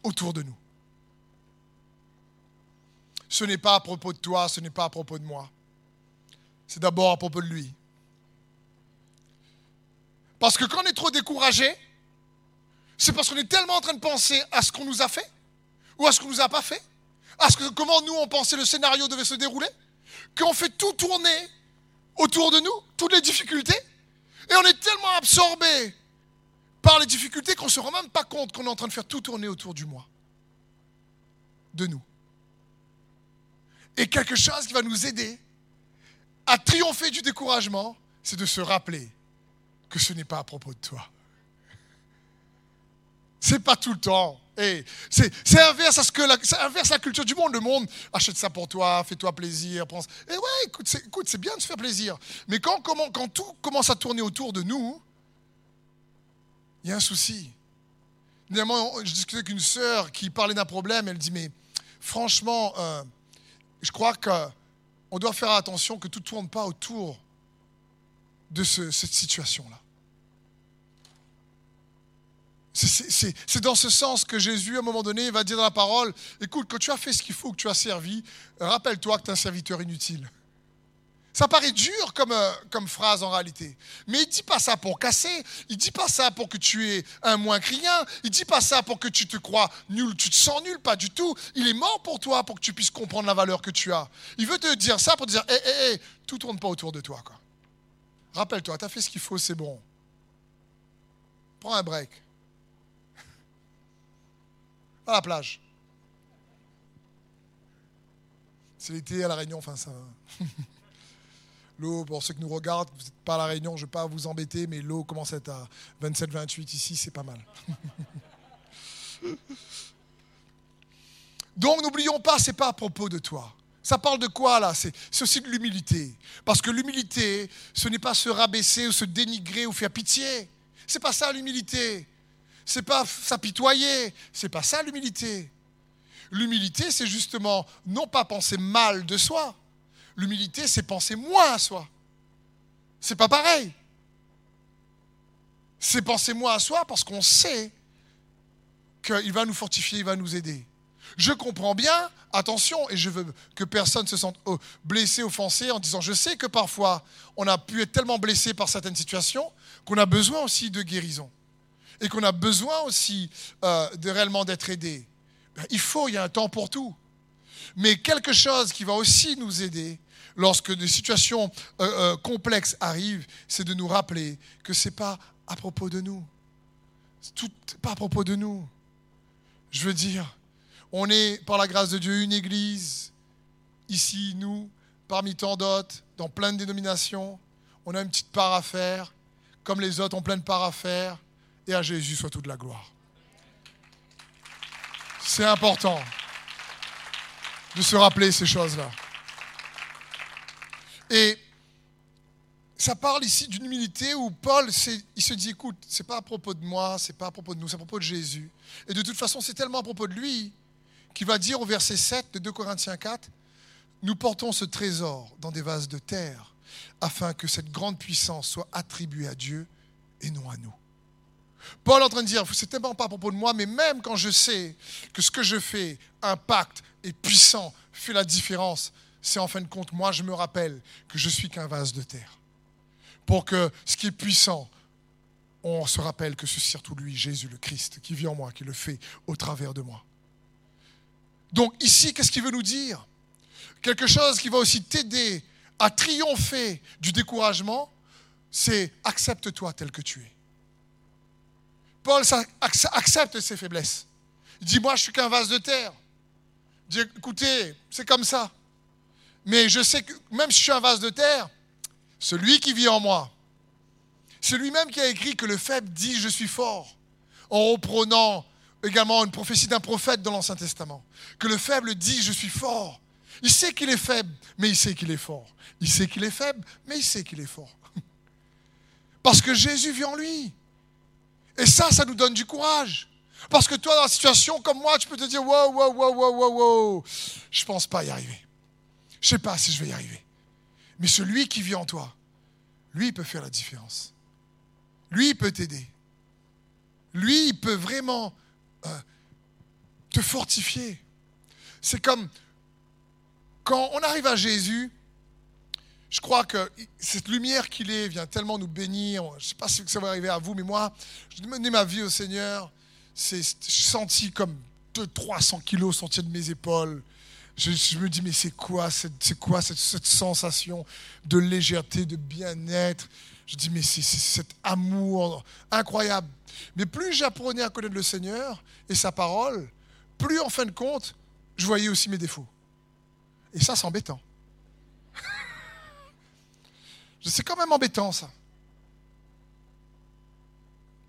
autour de nous ce n'est pas à propos de toi, ce n'est pas à propos de moi. C'est d'abord à propos de lui. Parce que quand on est trop découragé, c'est parce qu'on est tellement en train de penser à ce qu'on nous a fait, ou à ce qu'on nous a pas fait, à ce que, comment nous on pensait le scénario devait se dérouler, qu'on fait tout tourner autour de nous, toutes les difficultés, et on est tellement absorbé par les difficultés qu'on ne se rend même pas compte qu'on est en train de faire tout tourner autour du moi, de nous et quelque chose qui va nous aider à triompher du découragement, c'est de se rappeler que ce n'est pas à propos de toi. C'est pas tout le temps. Et c'est inverse à ce que la, inverse la culture du monde. Le monde achète ça pour toi, fais-toi plaisir, pense. Et ouais, écoute, c'est écoute, bien de se faire plaisir. Mais quand, tout commence à tourner autour de nous, il y a un souci. Dernièrement, je discutais avec une sœur qui parlait d'un problème. Elle dit mais franchement, euh, je crois qu'on doit faire attention que tout ne tourne pas autour de cette situation-là. C'est dans ce sens que Jésus, à un moment donné, va dire dans la parole, écoute, quand tu as fait ce qu'il faut, que tu as servi, rappelle-toi que tu es un serviteur inutile. Ça paraît dur comme, euh, comme phrase en réalité. Mais il ne dit pas ça pour casser. Il ne dit pas ça pour que tu aies un moins rien. Il ne dit pas ça pour que tu te crois nul, tu te sens nul, pas du tout. Il est mort pour toi pour que tu puisses comprendre la valeur que tu as. Il veut te dire ça pour te dire, hé, hé, hé, tout tourne pas autour de toi. Rappelle-toi, tu as fait ce qu'il faut, c'est bon. Prends un break. À la plage. C'est l'été à La Réunion, enfin ça. L'eau, pour ceux qui nous regardent, vous n'êtes pas à La Réunion, je ne vais pas vous embêter, mais l'eau commence à être à 27-28 ici, c'est pas mal. Donc n'oublions pas, ce n'est pas à propos de toi. Ça parle de quoi là? C'est aussi de l'humilité. Parce que l'humilité, ce n'est pas se rabaisser ou se dénigrer ou faire pitié. C'est pas ça l'humilité. C'est pas s'apitoyer. C'est pas ça l'humilité. L'humilité, c'est justement non pas penser mal de soi, L'humilité, c'est penser moins à soi. C'est pas pareil. C'est penser moi à soi parce qu'on sait qu'il va nous fortifier, il va nous aider. Je comprends bien, attention, et je veux que personne se sente oh, blessé, offensé en disant, je sais que parfois on a pu être tellement blessé par certaines situations qu'on a besoin aussi de guérison et qu'on a besoin aussi euh, de réellement d'être aidé. Il faut, il y a un temps pour tout. Mais quelque chose qui va aussi nous aider lorsque des situations euh, euh, complexes arrivent, c'est de nous rappeler que ce n'est pas à propos de nous. Tout, pas à propos de nous. Je veux dire, on est, par la grâce de Dieu, une église, ici, nous, parmi tant d'autres, dans plein de dénominations. On a une petite part à faire, comme les autres ont plein de part à faire, et à Jésus soit toute la gloire. C'est important de se rappeler ces choses-là. Et ça parle ici d'une humilité où Paul, il se dit, écoute, c'est pas à propos de moi, c'est pas à propos de nous, c'est à propos de Jésus. Et de toute façon, c'est tellement à propos de lui qui va dire au verset 7 de 2 Corinthiens 4, nous portons ce trésor dans des vases de terre, afin que cette grande puissance soit attribuée à Dieu et non à nous. Paul est en train de dire, c'est tellement pas à propos de moi, mais même quand je sais que ce que je fais impacte, est puissant, fait la différence, c'est en fin de compte, moi je me rappelle que je suis qu'un vase de terre. Pour que ce qui est puissant, on se rappelle que c'est surtout lui, Jésus le Christ, qui vit en moi, qui le fait au travers de moi. Donc ici, qu'est-ce qu'il veut nous dire? Quelque chose qui va aussi t'aider à triompher du découragement, c'est accepte-toi tel que tu es. Paul accepte ses faiblesses. Il dit, moi je suis qu'un vase de terre. Il écoutez, c'est comme ça. Mais je sais que même si je suis un vase de terre, celui qui vit en moi, c'est lui-même qui a écrit que le faible dit je suis fort, en reprenant également une prophétie d'un prophète dans l'Ancien Testament. Que le faible dit Je suis fort. Il sait qu'il est faible, mais il sait qu'il est fort. Il sait qu'il est faible, mais il sait qu'il est fort. Parce que Jésus vit en lui. Et ça, ça nous donne du courage. Parce que toi, dans la situation comme moi, tu peux te dire Wow, wow, wow, wow, wow, wow. Je pense pas y arriver. Je ne sais pas si je vais y arriver. Mais celui qui vit en toi, lui, peut faire la différence. Lui, peut t'aider. Lui, il peut vraiment euh, te fortifier. C'est comme quand on arrive à Jésus, je crois que cette lumière qu'il est vient tellement nous bénir. Je ne sais pas si ça va arriver à vous, mais moi, je donné ma vie au Seigneur. C'est senti comme 200-300 kilos sortis de mes épaules. Je, me dis, mais c'est quoi, cette, cette, sensation de légèreté, de bien-être? Je dis, mais c'est cet amour incroyable. Mais plus j'apprenais à connaître le Seigneur et sa parole, plus en fin de compte, je voyais aussi mes défauts. Et ça, c'est embêtant. c'est quand même embêtant, ça.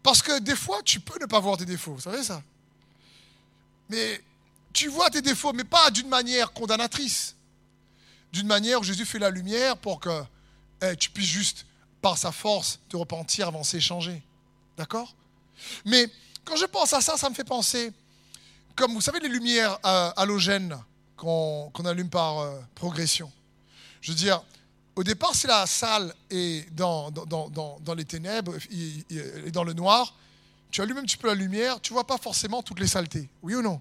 Parce que des fois, tu peux ne pas voir tes défauts, vous savez ça. Mais tu vois tes défauts, mais pas d'une manière condamnatrice. D'une manière où Jésus fait la lumière pour que eh, tu puisses juste, par sa force, te repentir, avancer, changer. D'accord? Mais quand je pense à ça, ça me fait penser, comme vous savez, les lumières euh, halogènes qu'on allume par euh, progression. Je veux dire, au départ, si la salle est dans, les ténèbres et dans le noir, tu allumes un petit peu la lumière, tu vois pas forcément toutes les saletés. Oui ou non?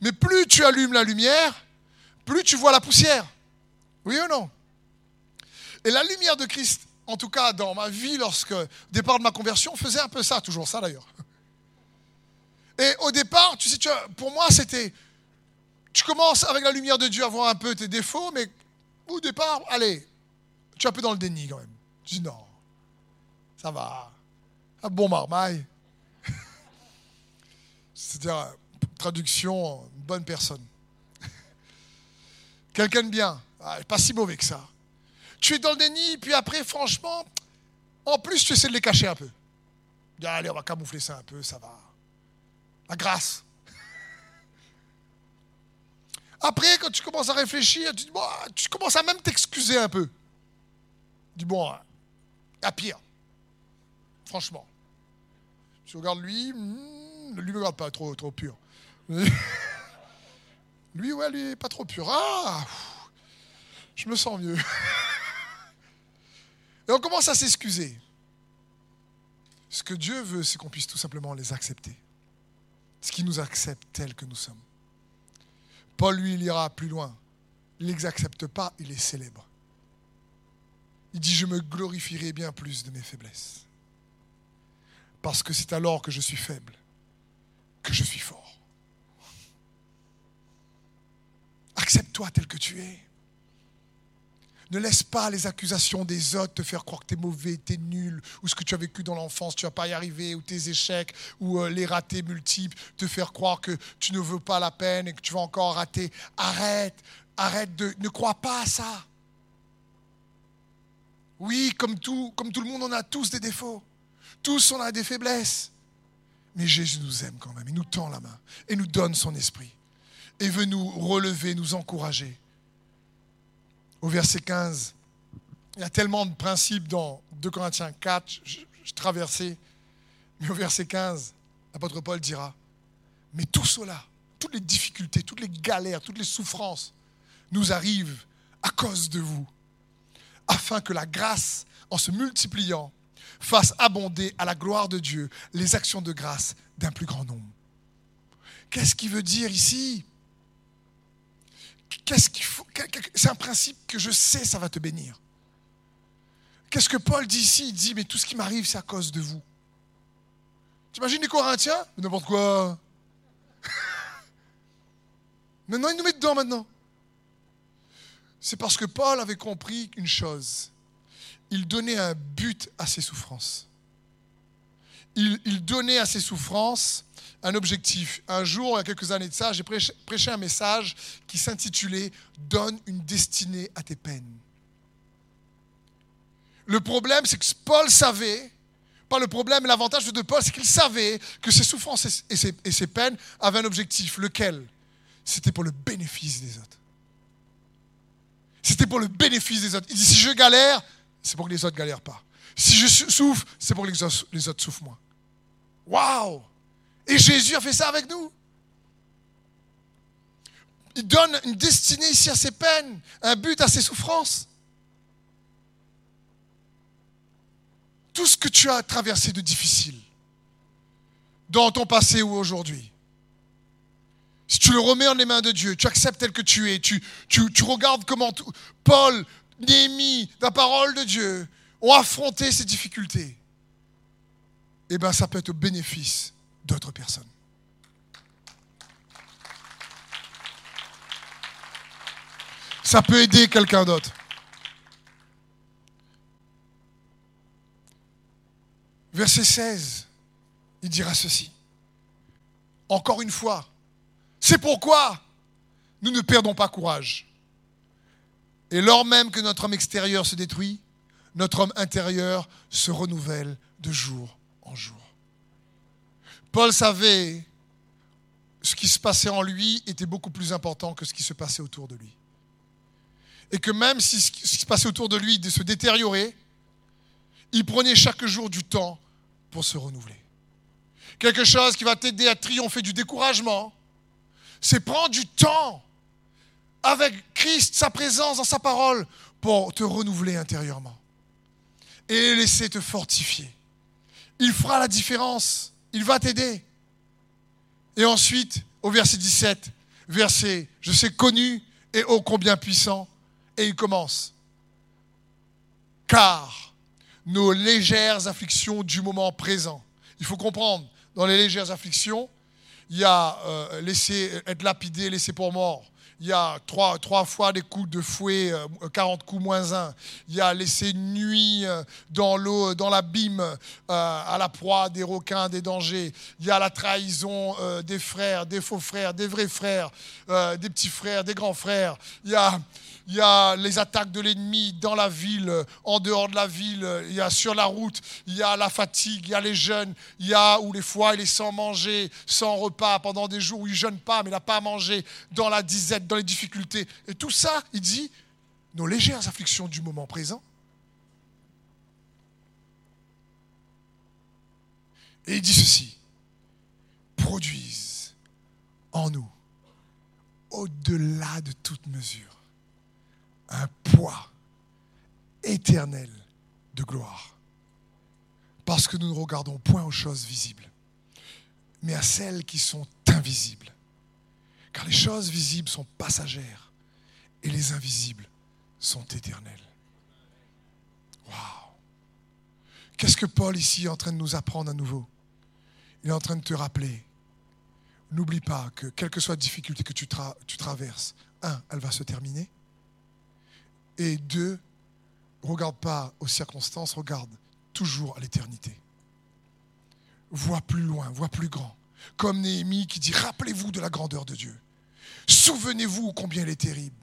Mais plus tu allumes la lumière, plus tu vois la poussière. Oui ou non? Et la lumière de Christ en tout cas dans ma vie, lorsque, au départ de ma conversion, faisait un peu ça, toujours ça d'ailleurs. Et au départ, tu sais, pour moi, c'était, tu commences avec la lumière de Dieu à voir un peu tes défauts, mais au départ, allez, tu es un peu dans le déni quand même. Tu dis non, ça va, un bon marmaille. C'est-à-dire, traduction, bonne personne. Quelqu'un de bien, ah, pas si mauvais que ça tu es dans le déni, puis après, franchement, en plus, tu essaies de les cacher un peu. allez, on va camoufler ça un peu, ça va. La grâce. Après, quand tu commences à réfléchir, tu, tu commences à même t'excuser un peu. Dis, bon, à pire. Franchement. Tu regardes lui, hmm, lui ne regarde pas trop, trop pur. lui, ouais, lui, pas trop pur. Ah, je me sens mieux. Et on commence à s'excuser. Ce que Dieu veut, c'est qu'on puisse tout simplement les accepter. Ce qui nous accepte tels que nous sommes. Paul, lui, il ira plus loin. Il ne les accepte pas, il les célèbre. Il dit, je me glorifierai bien plus de mes faiblesses. Parce que c'est alors que je suis faible que je suis fort. Accepte-toi tel que tu es. Ne laisse pas les accusations des autres te faire croire que tu es mauvais, tu es nul, ou ce que tu as vécu dans l'enfance, tu vas pas y arriver, ou tes échecs, ou euh, les ratés multiples, te faire croire que tu ne veux pas la peine et que tu vas encore rater. Arrête, arrête de... Ne crois pas à ça. Oui, comme tout, comme tout le monde, on a tous des défauts. Tous, on a des faiblesses. Mais Jésus nous aime quand même. Il nous tend la main et nous donne son esprit. Et veut nous relever, nous encourager au verset 15. Il y a tellement de principes dans 2 Corinthiens 4, je, traversais, mais au verset 15, l'apôtre Paul dira, mais tout cela, toutes les difficultés, toutes les galères, toutes les souffrances nous arrivent à cause de vous, afin que la grâce, en se multipliant, fasse abonder à la gloire de Dieu les actions de grâce d'un plus grand nombre. Qu'est-ce qu'il veut dire ici? Qu'est-ce qu'il faut C'est un principe que je sais, ça va te bénir. Qu'est-ce que Paul dit ici? Il dit, mais tout ce qui m'arrive, c'est à cause de vous. Tu imagines les Corinthiens? N'importe quoi. maintenant, il nous met dedans maintenant. C'est parce que Paul avait compris une chose. Il donnait un but à ses souffrances. Il donnait à ses souffrances un objectif. Un jour, il y a quelques années de ça, j'ai prêché, un message qui s'intitulait Donne une destinée à tes peines. Le problème, c'est que Paul savait, pas le problème, l'avantage de Paul, c'est qu'il savait que ses souffrances et ses, peines avaient un objectif. Lequel? C'était pour le bénéfice des autres. C'était pour le bénéfice des autres. Il dit si je galère, c'est pour que les autres galèrent pas. Si je souffre, c'est pour que les autres souffrent moins. Waouh et Jésus a fait ça avec nous. Il donne une destinée ici à ses peines, un but à ses souffrances. Tout ce que tu as traversé de difficile, dans ton passé ou aujourd'hui, si tu le remets en les mains de Dieu, tu acceptes tel que tu es, tu, tu, tu regardes comment Paul, Néhémie, la parole de Dieu ont affronté ces difficultés, eh bien ça peut être au bénéfice d'autres personnes. Ça peut aider quelqu'un d'autre. Verset 16, il dira ceci. Encore une fois, c'est pourquoi nous ne perdons pas courage. Et lors même que notre homme extérieur se détruit, notre homme intérieur se renouvelle de jour. Paul savait ce qui se passait en lui était beaucoup plus important que ce qui se passait autour de lui. Et que même si ce qui se passait autour de lui se détériorait, il prenait chaque jour du temps pour se renouveler. Quelque chose qui va t'aider à triompher du découragement, c'est prendre du temps avec Christ, sa présence dans sa parole, pour te renouveler intérieurement. Et laisser te fortifier. Il fera la différence il va t'aider. Et ensuite, au verset 17, verset, je sais, connu et ô combien puissant, et il commence. Car nos légères afflictions du moment présent, il faut comprendre, dans les légères afflictions, il y a euh, laisser être lapidé, laisser pour mort, il y a trois, trois fois des coups de fouet, 40 euh, coups moins un. Il y a laissé nuit euh, dans l'eau, dans l'abîme, euh, à la proie des requins, des dangers. Il y a la trahison des frères, des faux frères, des vrais frères, des petits frères, des grands frères. Il y a il y a les attaques de l'ennemi dans la ville, en dehors de la ville, il y a sur la route, il y a la fatigue, il y a les jeunes, il y a où les fois il est sans manger, sans repas, pendant des jours où il ne jeûne pas, mais il n'a pas à manger, dans la disette, dans les difficultés. Et tout ça, il dit, nos légères afflictions du moment présent. Et il dit ceci, produisent en nous, au-delà de toute mesure, un poids éternel de gloire. Parce que nous ne regardons point aux choses visibles, mais à celles qui sont invisibles. Car les choses visibles sont passagères et les invisibles sont éternelles. Waouh! Qu'est-ce que Paul ici est en train de nous apprendre à nouveau? Il est en train de te rappeler. N'oublie pas que quelle que soit la difficulté que tu, traverses, un, elle va se terminer. Et deux, regarde pas aux circonstances, regarde toujours à l'éternité. Vois plus loin, vois plus grand. Comme Néhémie qui dit, rappelez-vous de la grandeur de Dieu. Souvenez-vous combien il est terrible.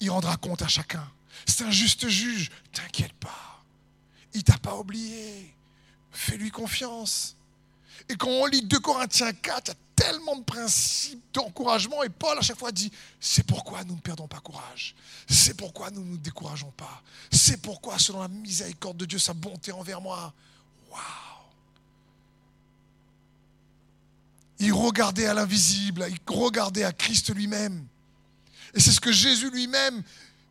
Il rendra compte à chacun. C'est un juste juge. T'inquiète pas. Il t'a pas oublié. Fais-lui confiance. Et quand on lit 2 Corinthiens 4, il y a tellement de principes d'encouragement. Et Paul, à chaque fois, dit C'est pourquoi nous ne perdons pas courage. C'est pourquoi nous ne nous décourageons pas. C'est pourquoi, selon la miséricorde de Dieu, sa bonté envers moi. Waouh Il regardait à l'invisible, il regardait à Christ lui-même. Et c'est ce que Jésus lui-même,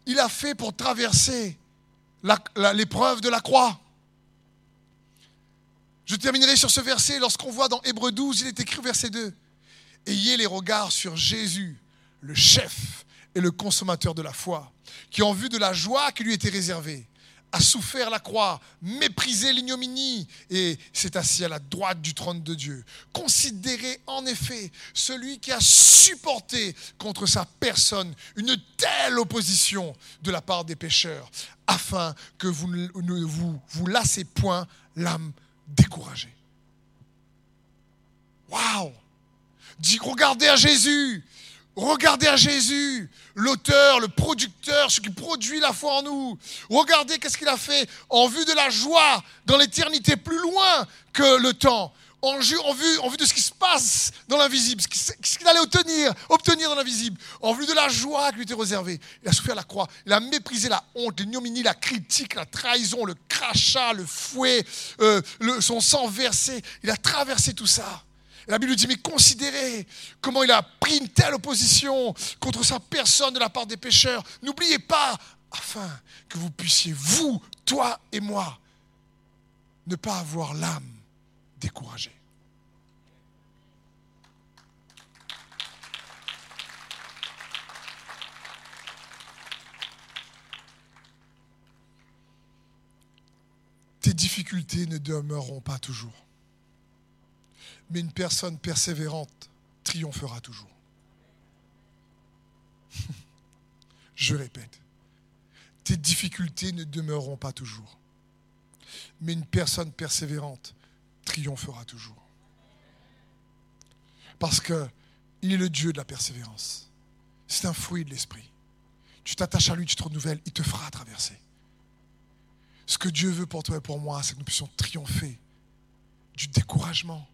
il a fait pour traverser l'épreuve de la croix. Je terminerai sur ce verset lorsqu'on voit dans Hébreu 12, il est écrit verset 2. Ayez les regards sur Jésus, le chef et le consommateur de la foi, qui en vue de la joie qui lui était réservée, a souffert la croix, méprisé l'ignominie, et s'est assis à la droite du trône de Dieu. Considérez en effet celui qui a supporté contre sa personne une telle opposition de la part des pécheurs, afin que vous ne vous, lassez point l'âme découragée. Waouh regardez à Jésus, Regardez à Jésus, l'auteur, le producteur, ce qui produit la foi en nous. Regardez qu'est-ce qu'il a fait en vue de la joie dans l'éternité, plus loin que le temps. En vue, en vue, de ce qui se passe dans l'invisible, ce qu'il allait obtenir, obtenir dans l'invisible, en vue de la joie qui lui était réservée. Il a souffert la croix, il a méprisé la honte, l'ignominie, la critique, la trahison, le crachat, le fouet, euh, son sang versé. Il a traversé tout ça. La Bible dit, mais considérez comment il a pris une telle opposition contre sa personne de la part des pécheurs. N'oubliez pas, afin que vous puissiez, vous, toi et moi, ne pas avoir l'âme découragée. Tes difficultés ne demeureront pas toujours mais une personne persévérante triomphera toujours. Je répète, tes difficultés ne demeureront pas toujours, mais une personne persévérante triomphera toujours. Parce qu'il est le Dieu de la persévérance. C'est un fruit de l'esprit. Tu t'attaches à lui, tu te renouvelles, il te fera traverser. Ce que Dieu veut pour toi et pour moi, c'est que nous puissions triompher du découragement,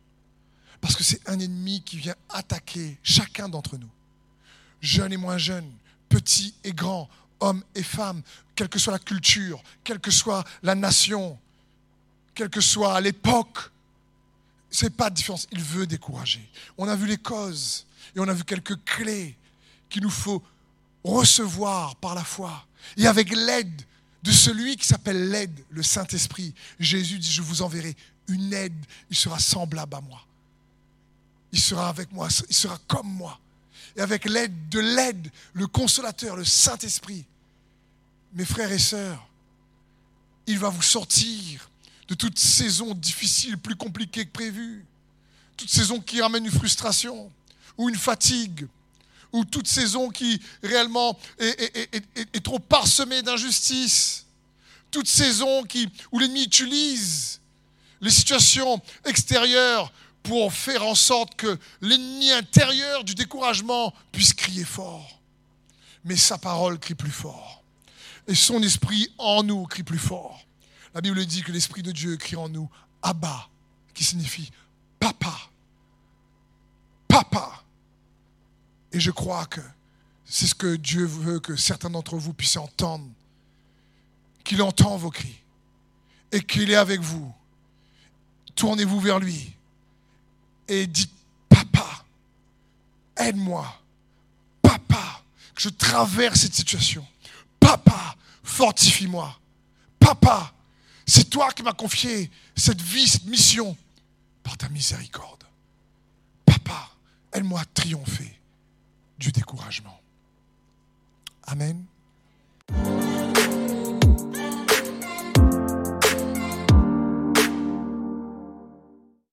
parce que c'est un ennemi qui vient attaquer chacun d'entre nous, jeunes et moins jeunes, petits et grands, hommes et femmes, quelle que soit la culture, quelle que soit la nation, quelle que soit l'époque. Ce n'est pas de différence. Il veut décourager. On a vu les causes et on a vu quelques clés qu'il nous faut recevoir par la foi. Et avec l'aide de celui qui s'appelle l'aide, le Saint-Esprit, Jésus dit, je vous enverrai une aide, il sera semblable à moi il sera avec moi, il sera comme moi. Et avec l'aide de l'aide, le consolateur, le Saint-Esprit, mes frères et sœurs, il va vous sortir de toute saison difficile, plus compliquée que prévu, toute saison qui ramène une frustration ou une fatigue, ou toute saison qui réellement est, trop parsemée d'injustice, toute saison qui, où l'ennemi utilise les situations extérieures pour faire en sorte que l'ennemi intérieur du découragement puisse crier fort. Mais sa parole crie plus fort. Et son esprit en nous crie plus fort. La Bible dit que l'Esprit de Dieu crie en nous Abba, qui signifie Papa. Papa. Et je crois que c'est ce que Dieu veut que certains d'entre vous puissent entendre. Qu'il entend vos cris et qu'il est avec vous. Tournez-vous vers lui et dites, papa, aide-moi. Papa, que je traverse cette situation. Papa, fortifie-moi. Papa, C'est toi qui m'as confié cette vie, cette mission, par ta miséricorde. Papa, aide-moi à triompher du découragement. Amen.